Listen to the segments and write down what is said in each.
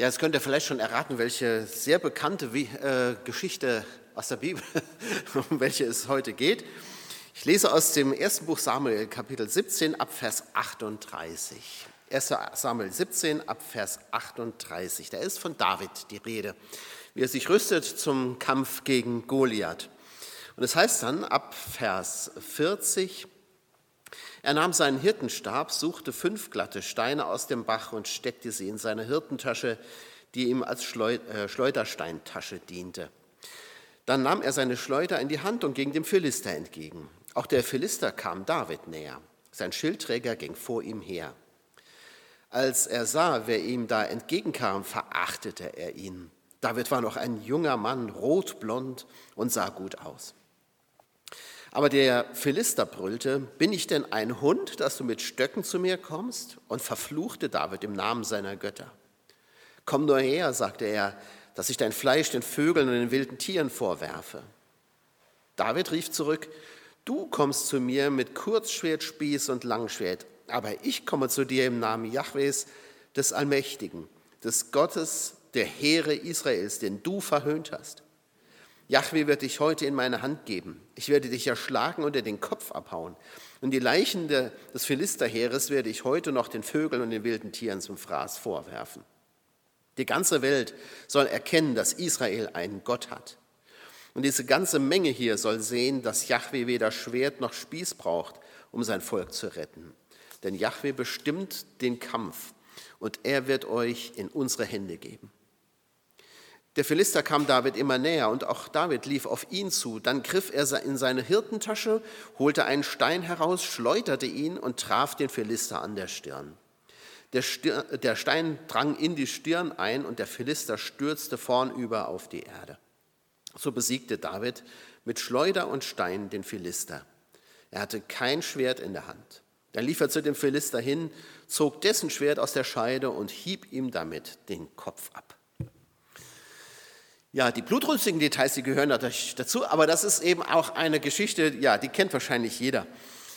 Ja, jetzt könnt ihr vielleicht schon erraten, welche sehr bekannte äh, Geschichte aus der Bibel, um welche es heute geht. Ich lese aus dem ersten Buch Samuel, Kapitel 17, ab Vers 38. 1. Samuel 17, ab Vers 38. Da ist von David die Rede, wie er sich rüstet zum Kampf gegen Goliath. Und es heißt dann ab Vers 40, er nahm seinen Hirtenstab, suchte fünf glatte Steine aus dem Bach und steckte sie in seine Hirtentasche, die ihm als äh, Schleudersteintasche diente. Dann nahm er seine Schleuder in die Hand und ging dem Philister entgegen. Auch der Philister kam David näher. Sein Schildträger ging vor ihm her. Als er sah, wer ihm da entgegenkam, verachtete er ihn. David war noch ein junger Mann, rotblond und sah gut aus. Aber der Philister brüllte, bin ich denn ein Hund, dass du mit Stöcken zu mir kommst? Und verfluchte David im Namen seiner Götter. Komm nur her, sagte er, dass ich dein Fleisch den Vögeln und den wilden Tieren vorwerfe. David rief zurück, du kommst zu mir mit Kurzschwert, Spieß und Langschwert, aber ich komme zu dir im Namen Jahwes, des Allmächtigen, des Gottes der Heere Israels, den du verhöhnt hast. Jahwe wird dich heute in meine Hand geben. Ich werde dich erschlagen und dir den Kopf abhauen. Und die Leichen des Philisterheeres werde ich heute noch den Vögeln und den wilden Tieren zum Fraß vorwerfen. Die ganze Welt soll erkennen, dass Israel einen Gott hat. Und diese ganze Menge hier soll sehen, dass Jahwe weder Schwert noch Spieß braucht, um sein Volk zu retten. Denn Jahwe bestimmt den Kampf und er wird euch in unsere Hände geben. Der Philister kam David immer näher und auch David lief auf ihn zu. Dann griff er in seine Hirtentasche, holte einen Stein heraus, schleuderte ihn und traf den Philister an der Stirn. Der, Stirn, der Stein drang in die Stirn ein und der Philister stürzte vornüber auf die Erde. So besiegte David mit Schleuder und Stein den Philister. Er hatte kein Schwert in der Hand. Dann lief er zu dem Philister hin, zog dessen Schwert aus der Scheide und hieb ihm damit den Kopf ab. Ja, die blutrünstigen Details, die gehören natürlich dazu, aber das ist eben auch eine Geschichte, ja, die kennt wahrscheinlich jeder.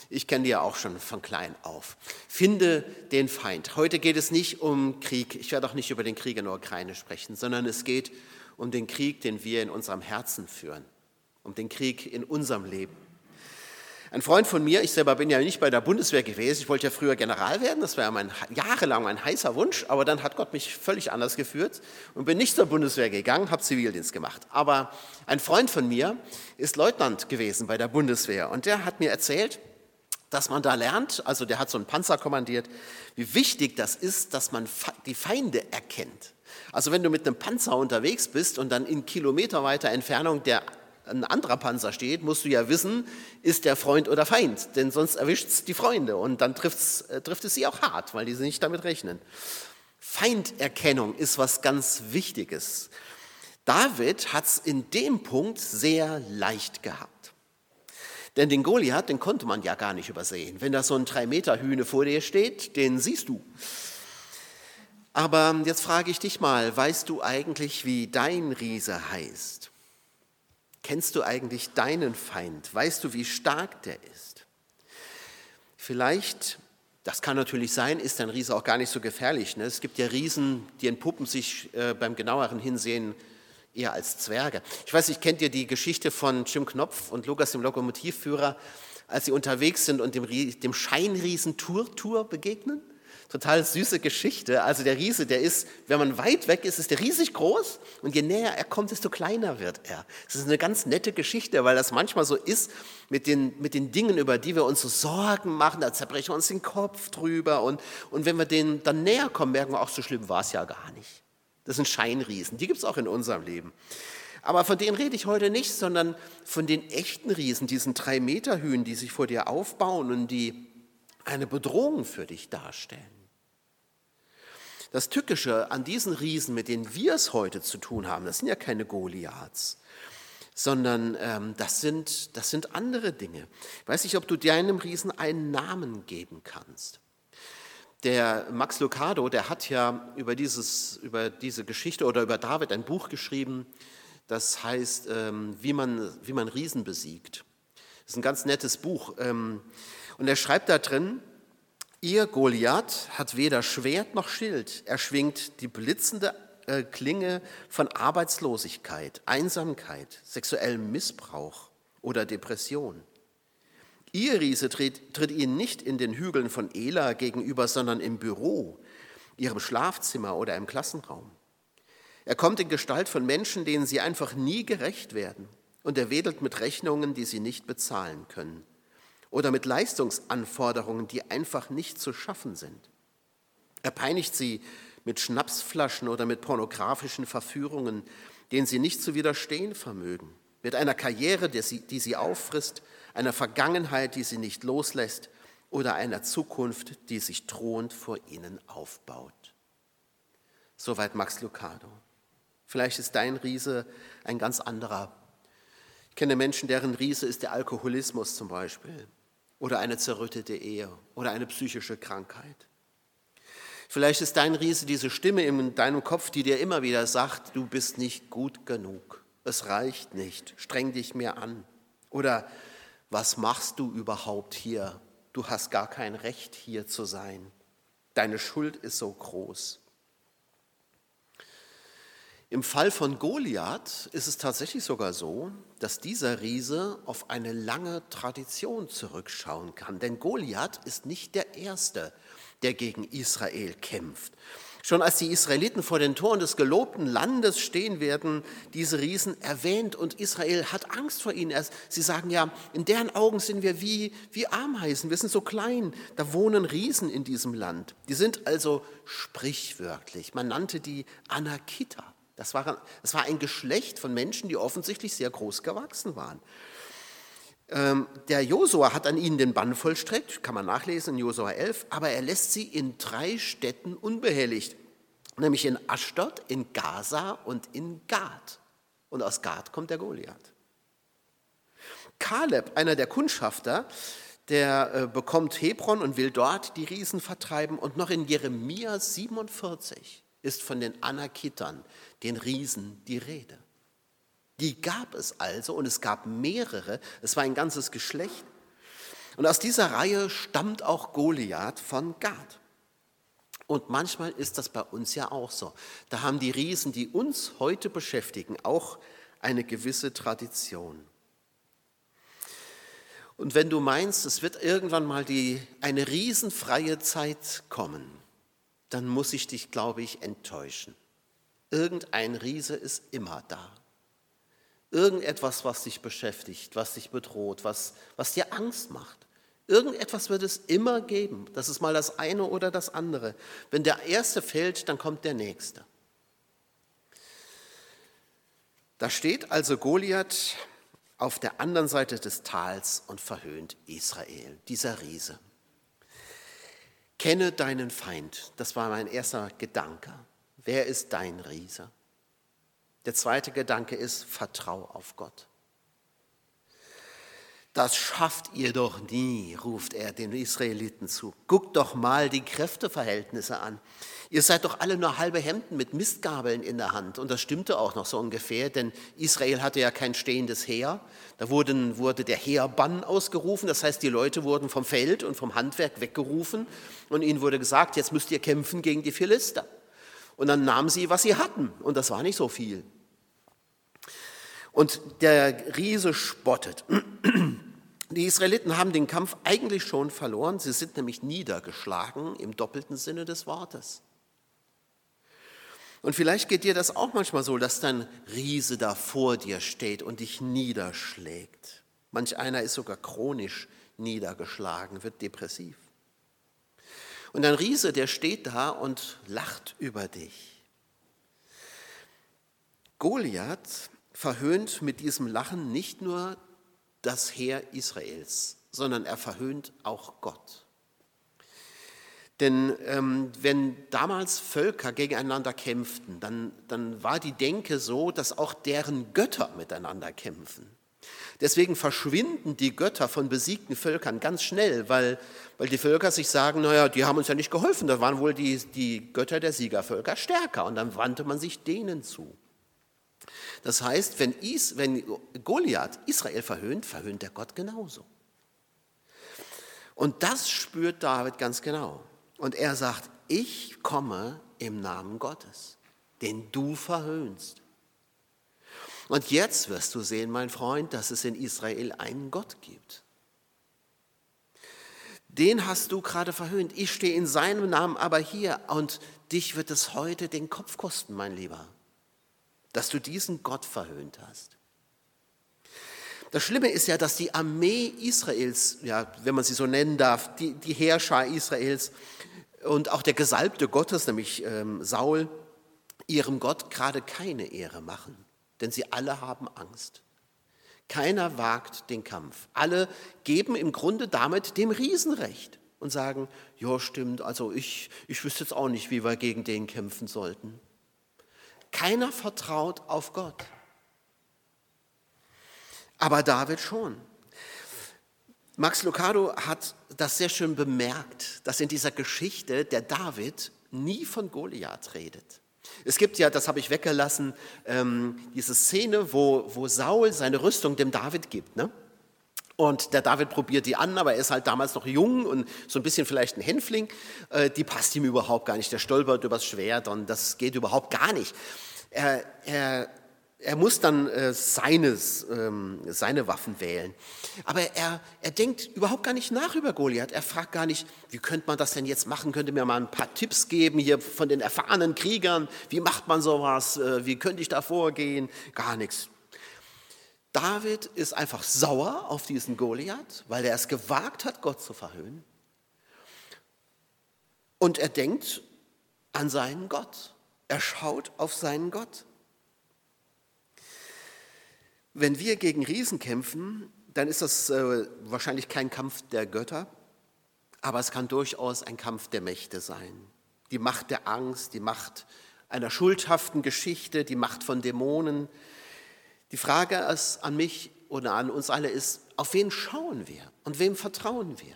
Ich kenne die ja auch schon von klein auf. Finde den Feind. Heute geht es nicht um Krieg. Ich werde auch nicht über den Krieg in der Ukraine sprechen, sondern es geht um den Krieg, den wir in unserem Herzen führen, um den Krieg in unserem Leben. Ein Freund von mir, ich selber bin ja nicht bei der Bundeswehr gewesen, ich wollte ja früher General werden, das war ja mein, jahrelang mein heißer Wunsch, aber dann hat Gott mich völlig anders geführt und bin nicht zur Bundeswehr gegangen, habe Zivildienst gemacht. Aber ein Freund von mir ist Leutnant gewesen bei der Bundeswehr und der hat mir erzählt, dass man da lernt, also der hat so einen Panzer kommandiert, wie wichtig das ist, dass man die Feinde erkennt. Also wenn du mit einem Panzer unterwegs bist und dann in kilometerweiter Entfernung der ein anderer Panzer steht, musst du ja wissen, ist der Freund oder Feind, denn sonst erwischt es die Freunde und dann trifft's, äh, trifft es sie auch hart, weil die nicht damit rechnen. Feinderkennung ist was ganz Wichtiges. David hat es in dem Punkt sehr leicht gehabt. Denn den Goliath, den konnte man ja gar nicht übersehen. Wenn da so ein drei Meter Hühne vor dir steht, den siehst du. Aber jetzt frage ich dich mal, weißt du eigentlich, wie dein Riese heißt? Kennst du eigentlich deinen Feind? Weißt du, wie stark der ist? Vielleicht, das kann natürlich sein, ist ein Riese auch gar nicht so gefährlich. Ne? Es gibt ja Riesen, die entpuppen sich äh, beim genaueren Hinsehen eher als Zwerge. Ich weiß nicht, kennt ihr die Geschichte von Jim Knopf und Lukas, dem Lokomotivführer, als sie unterwegs sind und dem, dem Scheinriesen Tour begegnen? Total süße Geschichte. Also der Riese, der ist, wenn man weit weg ist, ist der riesig groß und je näher er kommt, desto kleiner wird er. Das ist eine ganz nette Geschichte, weil das manchmal so ist mit den, mit den Dingen, über die wir uns so Sorgen machen, da zerbrechen wir uns den Kopf drüber und, und wenn wir denen dann näher kommen, merken wir, auch so schlimm war es ja gar nicht. Das sind Scheinriesen, die gibt es auch in unserem Leben. Aber von denen rede ich heute nicht, sondern von den echten Riesen, diesen drei Meter Hühn, die sich vor dir aufbauen und die eine Bedrohung für dich darstellen. Das Tückische an diesen Riesen, mit denen wir es heute zu tun haben, das sind ja keine Goliaths, sondern ähm, das, sind, das sind andere Dinge. Ich weiß nicht, ob du deinem Riesen einen Namen geben kannst. Der Max Lucado, der hat ja über, dieses, über diese Geschichte oder über David ein Buch geschrieben, das heißt, ähm, wie, man, wie man Riesen besiegt. Das ist ein ganz nettes Buch. Ähm, und er schreibt da drin, Ihr Goliath hat weder Schwert noch Schild. Er schwingt die blitzende äh, klinge von Arbeitslosigkeit, Einsamkeit, sexuellem Missbrauch oder Depression. Ihr Riese tritt, tritt ihnen nicht in den Hügeln von Ela gegenüber, sondern im Büro, ihrem Schlafzimmer oder im Klassenraum. Er kommt in Gestalt von Menschen, denen sie einfach nie gerecht werden. Und er wedelt mit Rechnungen, die sie nicht bezahlen können. Oder mit Leistungsanforderungen, die einfach nicht zu schaffen sind. Er peinigt sie mit Schnapsflaschen oder mit pornografischen Verführungen, denen sie nicht zu widerstehen vermögen. Mit einer Karriere, die sie, die sie auffrisst, einer Vergangenheit, die sie nicht loslässt oder einer Zukunft, die sich drohend vor ihnen aufbaut. Soweit Max Lucado. Vielleicht ist dein Riese ein ganz anderer. Ich kenne Menschen, deren Riese ist der Alkoholismus zum Beispiel oder eine zerrüttete Ehe oder eine psychische Krankheit. Vielleicht ist dein Riese diese Stimme in deinem Kopf, die dir immer wieder sagt, du bist nicht gut genug, es reicht nicht, streng dich mehr an. Oder was machst du überhaupt hier? Du hast gar kein Recht hier zu sein. Deine Schuld ist so groß. Im Fall von Goliath ist es tatsächlich sogar so, dass dieser Riese auf eine lange Tradition zurückschauen kann. Denn Goliath ist nicht der Erste, der gegen Israel kämpft. Schon als die Israeliten vor den Toren des gelobten Landes stehen, werden diese Riesen erwähnt und Israel hat Angst vor ihnen. Sie sagen ja, in deren Augen sind wir wie, wie Ameisen, wir sind so klein, da wohnen Riesen in diesem Land. Die sind also sprichwörtlich. Man nannte die Anakita. Das war, das war ein Geschlecht von Menschen, die offensichtlich sehr groß gewachsen waren. Ähm, der Josua hat an ihnen den Bann vollstreckt, kann man nachlesen in Josua 11, aber er lässt sie in drei Städten unbehelligt, nämlich in Aschdod, in Gaza und in Gad. Und aus Gad kommt der Goliath. Kaleb, einer der Kundschafter, der äh, bekommt Hebron und will dort die Riesen vertreiben. Und noch in Jeremia 47 ist von den Anakitern, den Riesen, die Rede. Die gab es also und es gab mehrere, es war ein ganzes Geschlecht. Und aus dieser Reihe stammt auch Goliath von Gad. Und manchmal ist das bei uns ja auch so. Da haben die Riesen, die uns heute beschäftigen, auch eine gewisse Tradition. Und wenn du meinst, es wird irgendwann mal die, eine riesenfreie Zeit kommen, dann muss ich dich, glaube ich, enttäuschen. Irgendein Riese ist immer da. Irgendetwas, was dich beschäftigt, was dich bedroht, was, was dir Angst macht. Irgendetwas wird es immer geben. Das ist mal das eine oder das andere. Wenn der erste fällt, dann kommt der nächste. Da steht also Goliath auf der anderen Seite des Tals und verhöhnt Israel, dieser Riese. Kenne deinen Feind, das war mein erster Gedanke. Wer ist dein Riese? Der zweite Gedanke ist, vertrau auf Gott. Das schafft ihr doch nie, ruft er den Israeliten zu. Guckt doch mal die Kräfteverhältnisse an. Ihr seid doch alle nur halbe Hemden mit Mistgabeln in der Hand. Und das stimmte auch noch so ungefähr, denn Israel hatte ja kein stehendes Heer. Da wurden, wurde der Heerbann ausgerufen. Das heißt, die Leute wurden vom Feld und vom Handwerk weggerufen. Und ihnen wurde gesagt, jetzt müsst ihr kämpfen gegen die Philister. Und dann nahmen sie, was sie hatten. Und das war nicht so viel. Und der Riese spottet. Die Israeliten haben den Kampf eigentlich schon verloren. Sie sind nämlich niedergeschlagen im doppelten Sinne des Wortes. Und vielleicht geht dir das auch manchmal so, dass dein Riese da vor dir steht und dich niederschlägt. Manch einer ist sogar chronisch niedergeschlagen, wird depressiv. Und ein Riese, der steht da und lacht über dich. Goliath verhöhnt mit diesem Lachen nicht nur das Heer Israels, sondern er verhöhnt auch Gott. Denn ähm, wenn damals Völker gegeneinander kämpften, dann, dann war die Denke so, dass auch deren Götter miteinander kämpfen. Deswegen verschwinden die Götter von besiegten Völkern ganz schnell, weil, weil die Völker sich sagen, naja, die haben uns ja nicht geholfen, da waren wohl die, die Götter der Siegervölker stärker und dann wandte man sich denen zu. Das heißt, wenn, Is, wenn Goliath Israel verhöhnt, verhöhnt der Gott genauso. Und das spürt David ganz genau. Und er sagt, ich komme im Namen Gottes. den du verhöhnst. Und jetzt wirst du sehen, mein Freund, dass es in Israel einen Gott gibt. Den hast du gerade verhöhnt. Ich stehe in seinem Namen aber hier und dich wird es heute den Kopf kosten, mein Lieber, dass du diesen Gott verhöhnt hast. Das Schlimme ist ja, dass die Armee Israels, ja, wenn man sie so nennen darf, die, die Heerschar Israels und auch der Gesalbte Gottes, nämlich ähm, Saul, ihrem Gott gerade keine Ehre machen, denn sie alle haben Angst. Keiner wagt den Kampf. Alle geben im Grunde damit dem Riesen recht und sagen, ja stimmt, also ich, ich wüsste jetzt auch nicht, wie wir gegen den kämpfen sollten. Keiner vertraut auf Gott. Aber David schon. Max Lucado hat das sehr schön bemerkt, dass in dieser Geschichte der David nie von Goliath redet. Es gibt ja, das habe ich weggelassen, ähm, diese Szene, wo, wo Saul seine Rüstung dem David gibt. Ne? Und der David probiert die an, aber er ist halt damals noch jung und so ein bisschen vielleicht ein Hänfling. Äh, die passt ihm überhaupt gar nicht. Der stolpert übers Schwert und das geht überhaupt gar nicht. Er, er er muss dann äh, seines, ähm, seine Waffen wählen. Aber er, er denkt überhaupt gar nicht nach über Goliath. Er fragt gar nicht, wie könnte man das denn jetzt machen? Könnte mir mal ein paar Tipps geben hier von den erfahrenen Kriegern? Wie macht man sowas? Äh, wie könnte ich da vorgehen? Gar nichts. David ist einfach sauer auf diesen Goliath, weil er es gewagt hat, Gott zu verhöhnen. Und er denkt an seinen Gott. Er schaut auf seinen Gott. Wenn wir gegen Riesen kämpfen, dann ist das äh, wahrscheinlich kein Kampf der Götter, aber es kann durchaus ein Kampf der Mächte sein. Die Macht der Angst, die Macht einer schuldhaften Geschichte, die Macht von Dämonen. Die Frage ist an mich oder an uns alle ist, auf wen schauen wir und wem vertrauen wir?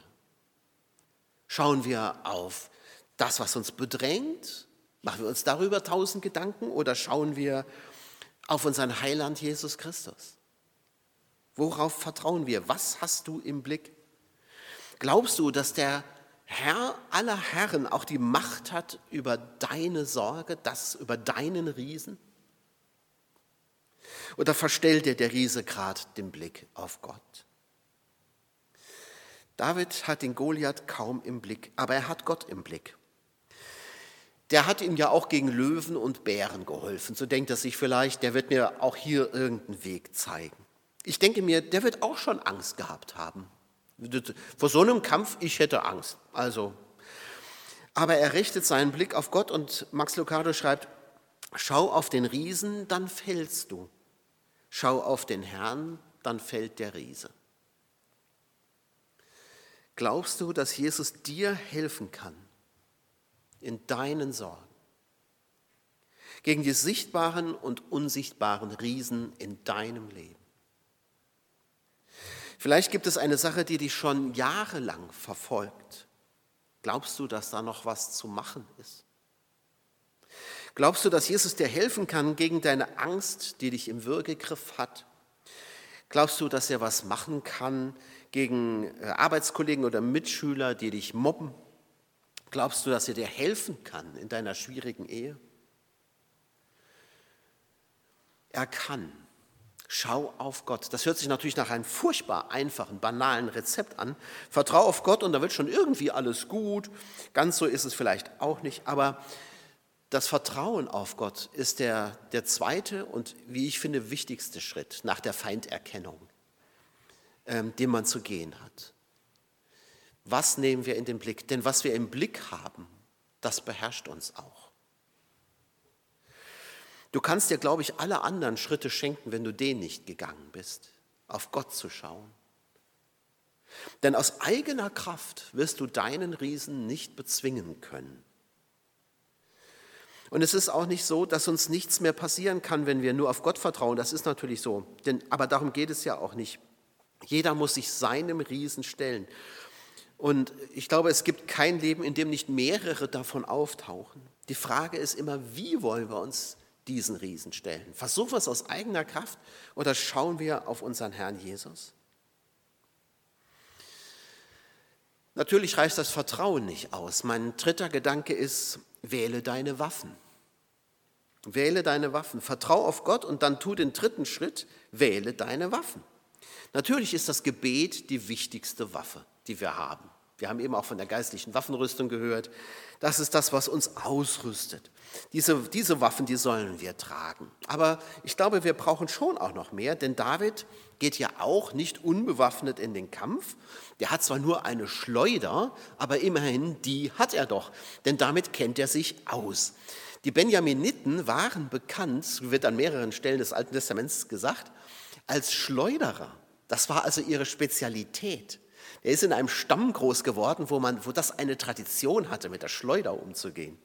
Schauen wir auf das, was uns bedrängt? Machen wir uns darüber tausend Gedanken oder schauen wir auf unseren Heiland Jesus Christus? Worauf vertrauen wir? Was hast du im Blick? Glaubst du, dass der Herr aller Herren auch die Macht hat über deine Sorge, das über deinen Riesen? Oder verstellt dir der Riese gerade den Blick auf Gott? David hat den Goliath kaum im Blick, aber er hat Gott im Blick der hat ihm ja auch gegen Löwen und Bären geholfen. So denkt er sich vielleicht, der wird mir auch hier irgendeinen Weg zeigen. Ich denke mir, der wird auch schon Angst gehabt haben. Vor so einem Kampf, ich hätte Angst. Also, aber er richtet seinen Blick auf Gott und Max Lucado schreibt, schau auf den Riesen, dann fällst du. Schau auf den Herrn, dann fällt der Riese. Glaubst du, dass Jesus dir helfen kann? in deinen Sorgen. Gegen die sichtbaren und unsichtbaren Riesen in deinem Leben. Vielleicht gibt es eine Sache, die dich schon jahrelang verfolgt. Glaubst du, dass da noch was zu machen ist? Glaubst du, dass Jesus dir helfen kann gegen deine Angst, die dich im Würgegriff hat? Glaubst du, dass er was machen kann gegen äh, Arbeitskollegen oder Mitschüler, die dich mobben? Glaubst du, dass er dir helfen kann in deiner schwierigen Ehe? Er kann. Schau auf Gott. Das hört sich natürlich nach einem furchtbar einfachen, banalen Rezept an. Vertrau auf Gott und da wird schon irgendwie alles gut. Ganz so ist es vielleicht auch nicht, aber das Vertrauen auf Gott ist der, der zweite und, wie ich finde, wichtigste Schritt nach der Feinderkennung, ähm, den man zu gehen hat. Was nehmen wir in den Blick? Denn was wir im Blick haben, das beherrscht uns auch. Du kannst dir, glaube ich, alle anderen Schritte schenken, wenn du den nicht gegangen bist, auf Gott zu schauen. Denn aus eigener Kraft wirst du deinen Riesen nicht bezwingen können. Und es ist auch nicht so, dass uns nichts mehr passieren kann, wenn wir nur auf Gott vertrauen. Das ist natürlich so. Denn, aber darum geht es ja auch nicht. Jeder muss sich seinem Riesen stellen. Und ich glaube, es gibt kein Leben, in dem nicht mehrere davon auftauchen. Die Frage ist immer, wie wollen wir uns diesen Riesen stellen? Versuchen wir es aus eigener Kraft oder schauen wir auf unseren Herrn Jesus? Natürlich reicht das Vertrauen nicht aus. Mein dritter Gedanke ist, wähle deine Waffen. Wähle deine Waffen. Vertrau auf Gott und dann tu den dritten Schritt. Wähle deine Waffen. Natürlich ist das Gebet die wichtigste Waffe, die wir haben. Wir haben eben auch von der geistlichen Waffenrüstung gehört. Das ist das, was uns ausrüstet. Diese, diese Waffen, die sollen wir tragen. Aber ich glaube, wir brauchen schon auch noch mehr, denn David geht ja auch nicht unbewaffnet in den Kampf. Der hat zwar nur eine Schleuder, aber immerhin die hat er doch, denn damit kennt er sich aus. Die Benjaminiten waren bekannt, wird an mehreren Stellen des Alten Testaments gesagt, als Schleuderer. Das war also ihre Spezialität. Er ist in einem Stamm groß geworden, wo, man, wo das eine Tradition hatte, mit der Schleuder umzugehen.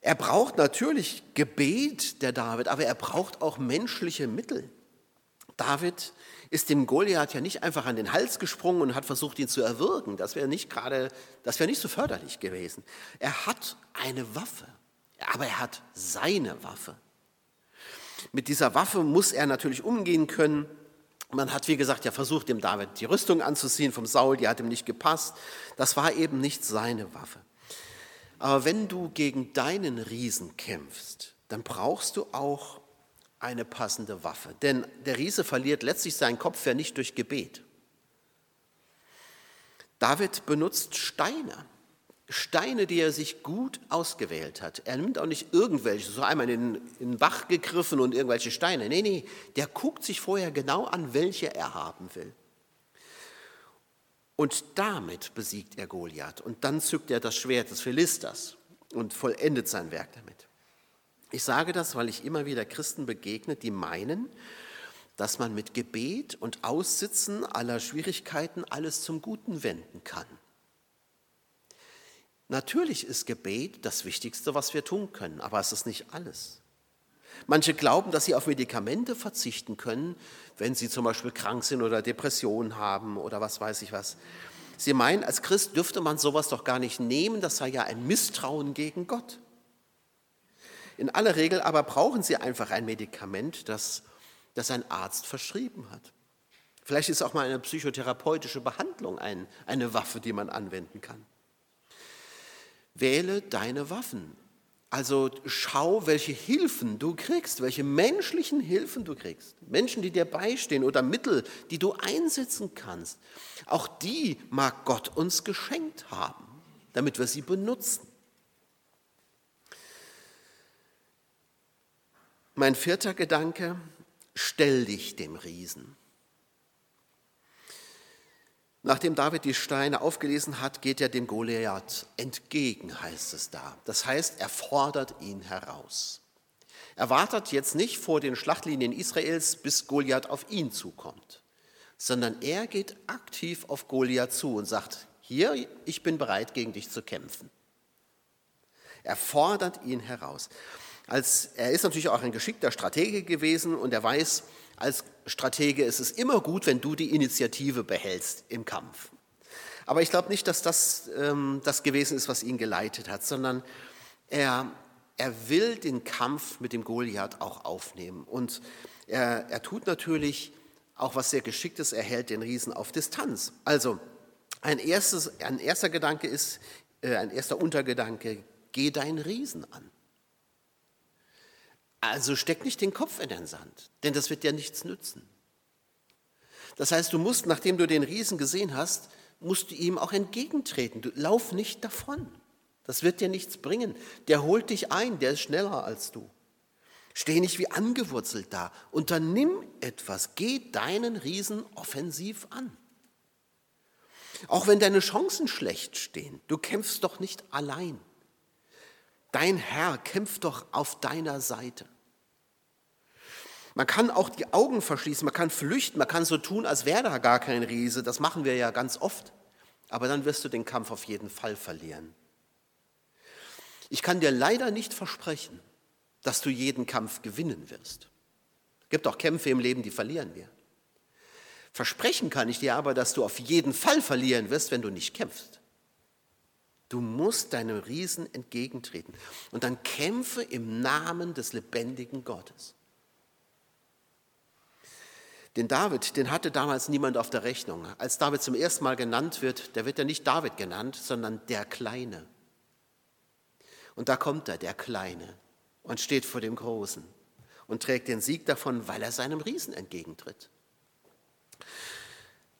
Er braucht natürlich Gebet, der David, aber er braucht auch menschliche Mittel. David ist dem Goliath ja nicht einfach an den Hals gesprungen und hat versucht, ihn zu erwürgen. Das wäre nicht gerade, das wäre nicht so förderlich gewesen. Er hat eine Waffe, aber er hat seine Waffe. Mit dieser Waffe muss er natürlich umgehen können. Man hat, wie gesagt, ja versucht, dem David die Rüstung anzuziehen vom Saul, die hat ihm nicht gepasst. Das war eben nicht seine Waffe. Aber wenn du gegen deinen Riesen kämpfst, dann brauchst du auch eine passende Waffe. Denn der Riese verliert letztlich seinen Kopf ja nicht durch Gebet. David benutzt Steine. Steine, die er sich gut ausgewählt hat. Er nimmt auch nicht irgendwelche, so einmal in, in den Bach gegriffen und irgendwelche Steine. Nee, nee, der guckt sich vorher genau an, welche er haben will. Und damit besiegt er Goliath. Und dann zückt er das Schwert des Philisters und vollendet sein Werk damit. Ich sage das, weil ich immer wieder Christen begegne, die meinen, dass man mit Gebet und Aussitzen aller Schwierigkeiten alles zum Guten wenden kann. Natürlich ist Gebet das Wichtigste, was wir tun können, aber es ist nicht alles. Manche glauben, dass sie auf Medikamente verzichten können, wenn sie zum Beispiel krank sind oder Depressionen haben oder was weiß ich was. Sie meinen, als Christ dürfte man sowas doch gar nicht nehmen, das sei ja ein Misstrauen gegen Gott. In aller Regel aber brauchen sie einfach ein Medikament, das, das ein Arzt verschrieben hat. Vielleicht ist auch mal eine psychotherapeutische Behandlung ein, eine Waffe, die man anwenden kann. Wähle deine Waffen. Also schau, welche Hilfen du kriegst, welche menschlichen Hilfen du kriegst. Menschen, die dir beistehen oder Mittel, die du einsetzen kannst. Auch die mag Gott uns geschenkt haben, damit wir sie benutzen. Mein vierter Gedanke, stell dich dem Riesen. Nachdem David die Steine aufgelesen hat, geht er dem Goliath entgegen, heißt es da. Das heißt, er fordert ihn heraus. Er wartet jetzt nicht vor den Schlachtlinien Israels, bis Goliath auf ihn zukommt, sondern er geht aktiv auf Goliath zu und sagt, hier, ich bin bereit, gegen dich zu kämpfen. Er fordert ihn heraus. Als, er ist natürlich auch ein geschickter Stratege gewesen und er weiß, als Stratege ist es immer gut, wenn du die Initiative behältst im Kampf. Aber ich glaube nicht, dass das ähm, das gewesen ist, was ihn geleitet hat, sondern er, er will den Kampf mit dem Goliath auch aufnehmen. Und er, er tut natürlich auch was sehr Geschicktes, er hält den Riesen auf Distanz. Also ein, erstes, ein erster Gedanke ist, äh, ein erster Untergedanke, geh deinen Riesen an. Also steck nicht den Kopf in den Sand, denn das wird dir nichts nützen. Das heißt, du musst, nachdem du den Riesen gesehen hast, musst du ihm auch entgegentreten. Du lauf nicht davon. Das wird dir nichts bringen. Der holt dich ein, der ist schneller als du. Steh nicht wie angewurzelt da. Unternimm etwas. Geh deinen Riesen offensiv an. Auch wenn deine Chancen schlecht stehen, du kämpfst doch nicht allein. Dein Herr kämpft doch auf deiner Seite. Man kann auch die Augen verschließen, man kann flüchten, man kann so tun, als wäre da gar kein Riese. Das machen wir ja ganz oft. Aber dann wirst du den Kampf auf jeden Fall verlieren. Ich kann dir leider nicht versprechen, dass du jeden Kampf gewinnen wirst. Es gibt auch Kämpfe im Leben, die verlieren wir. Versprechen kann ich dir aber, dass du auf jeden Fall verlieren wirst, wenn du nicht kämpfst. Du musst deinem Riesen entgegentreten und dann kämpfe im Namen des lebendigen Gottes. Den David, den hatte damals niemand auf der Rechnung. Als David zum ersten Mal genannt wird, der wird ja nicht David genannt, sondern der Kleine. Und da kommt er, der Kleine. und steht vor dem Großen und trägt den Sieg davon, weil er seinem Riesen entgegentritt.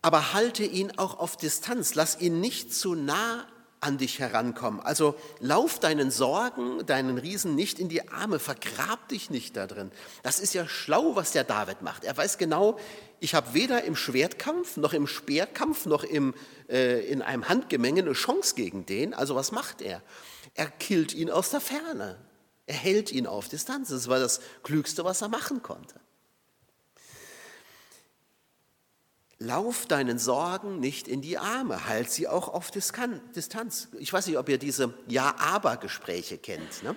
Aber halte ihn auch auf Distanz, lass ihn nicht zu nah an dich herankommen. Also lauf deinen Sorgen, deinen Riesen nicht in die Arme, vergrab dich nicht da drin. Das ist ja schlau, was der David macht. Er weiß genau, ich habe weder im Schwertkampf noch im Speerkampf noch im, äh, in einem Handgemenge eine Chance gegen den. Also was macht er? Er killt ihn aus der Ferne. Er hält ihn auf Distanz. Das war das Klügste, was er machen konnte. Lauf deinen Sorgen nicht in die Arme, halt sie auch auf Distanz. Ich weiß nicht, ob ihr diese Ja-Aber-Gespräche kennt. Ne?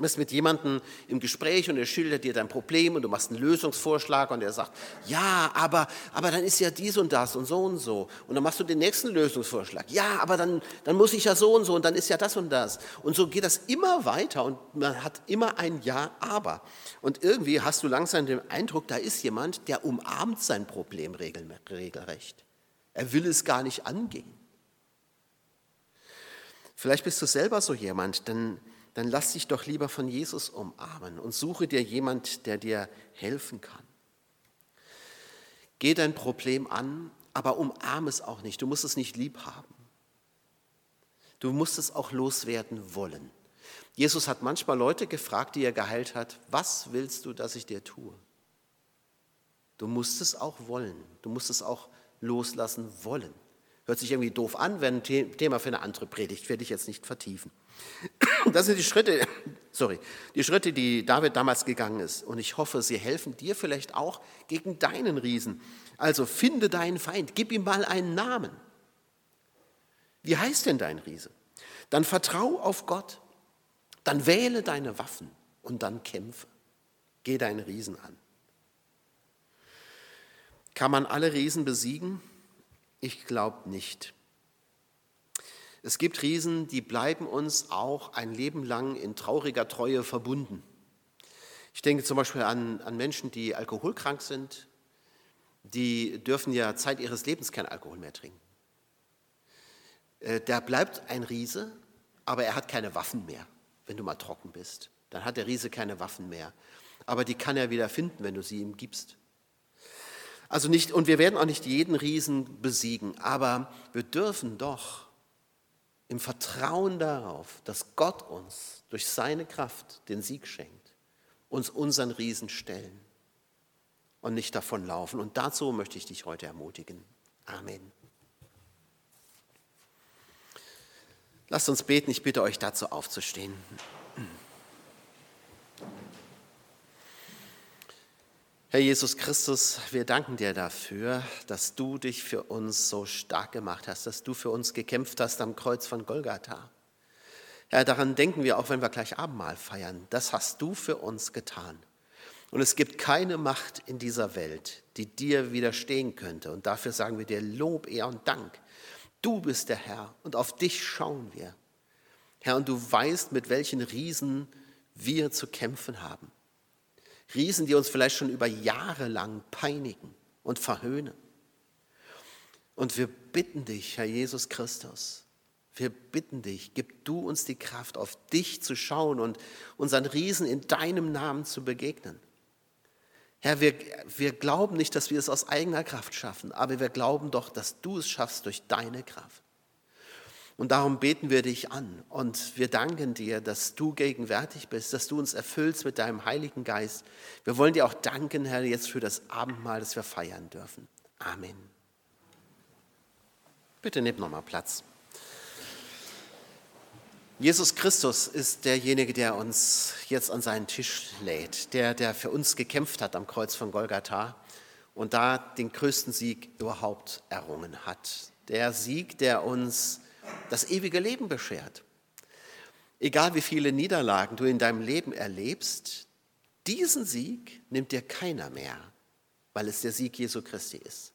Du bist mit jemandem im Gespräch und er schildert dir dein Problem und du machst einen Lösungsvorschlag und er sagt, ja, aber, aber dann ist ja dies und das und so und so. Und dann machst du den nächsten Lösungsvorschlag. Ja, aber dann, dann muss ich ja so und so und dann ist ja das und das. Und so geht das immer weiter und man hat immer ein Ja, aber. Und irgendwie hast du langsam den Eindruck, da ist jemand, der umarmt sein Problem regelrecht. Er will es gar nicht angehen. Vielleicht bist du selber so jemand, denn dann lass dich doch lieber von Jesus umarmen und suche dir jemand, der dir helfen kann. Geh dein Problem an, aber umarm es auch nicht. Du musst es nicht lieb haben. Du musst es auch loswerden wollen. Jesus hat manchmal Leute gefragt, die er geheilt hat, was willst du, dass ich dir tue? Du musst es auch wollen. Du musst es auch loslassen wollen. Hört sich irgendwie doof an, wäre ein Thema für eine andere Predigt, werde ich jetzt nicht vertiefen. Das sind die Schritte, sorry, die Schritte, die David damals gegangen ist. Und ich hoffe, sie helfen dir vielleicht auch gegen deinen Riesen. Also finde deinen Feind, gib ihm mal einen Namen. Wie heißt denn dein Riese? Dann vertrau auf Gott. Dann wähle deine Waffen und dann kämpfe. Geh deinen Riesen an. Kann man alle Riesen besiegen? Ich glaube nicht. Es gibt Riesen, die bleiben uns auch ein Leben lang in trauriger Treue verbunden. Ich denke zum Beispiel an, an Menschen, die alkoholkrank sind. Die dürfen ja Zeit ihres Lebens kein Alkohol mehr trinken. Äh, der bleibt ein Riese, aber er hat keine Waffen mehr, wenn du mal trocken bist. Dann hat der Riese keine Waffen mehr. Aber die kann er wieder finden, wenn du sie ihm gibst. Also nicht, und wir werden auch nicht jeden Riesen besiegen, aber wir dürfen doch im Vertrauen darauf, dass Gott uns durch seine Kraft den Sieg schenkt, uns unseren Riesen stellen und nicht davonlaufen. Und dazu möchte ich dich heute ermutigen. Amen. Lasst uns beten, ich bitte euch dazu aufzustehen. Herr Jesus Christus, wir danken dir dafür, dass du dich für uns so stark gemacht hast, dass du für uns gekämpft hast am Kreuz von Golgatha. Herr, daran denken wir auch, wenn wir gleich Abendmahl feiern. Das hast du für uns getan. Und es gibt keine Macht in dieser Welt, die dir widerstehen könnte. Und dafür sagen wir dir Lob, Ehr und Dank. Du bist der Herr und auf dich schauen wir. Herr, und du weißt, mit welchen Riesen wir zu kämpfen haben. Riesen, die uns vielleicht schon über Jahre lang peinigen und verhöhnen. Und wir bitten dich, Herr Jesus Christus, wir bitten dich, gib du uns die Kraft, auf dich zu schauen und unseren Riesen in deinem Namen zu begegnen. Herr, wir, wir glauben nicht, dass wir es aus eigener Kraft schaffen, aber wir glauben doch, dass du es schaffst durch deine Kraft. Und darum beten wir dich an und wir danken dir, dass du gegenwärtig bist, dass du uns erfüllst mit deinem Heiligen Geist. Wir wollen dir auch danken, Herr, jetzt für das Abendmahl, das wir feiern dürfen. Amen. Bitte nehmt nochmal Platz. Jesus Christus ist derjenige, der uns jetzt an seinen Tisch lädt, der, der für uns gekämpft hat am Kreuz von Golgatha und da den größten Sieg überhaupt errungen hat. Der Sieg, der uns das ewige Leben beschert. Egal wie viele Niederlagen du in deinem Leben erlebst, diesen Sieg nimmt dir keiner mehr, weil es der Sieg Jesu Christi ist.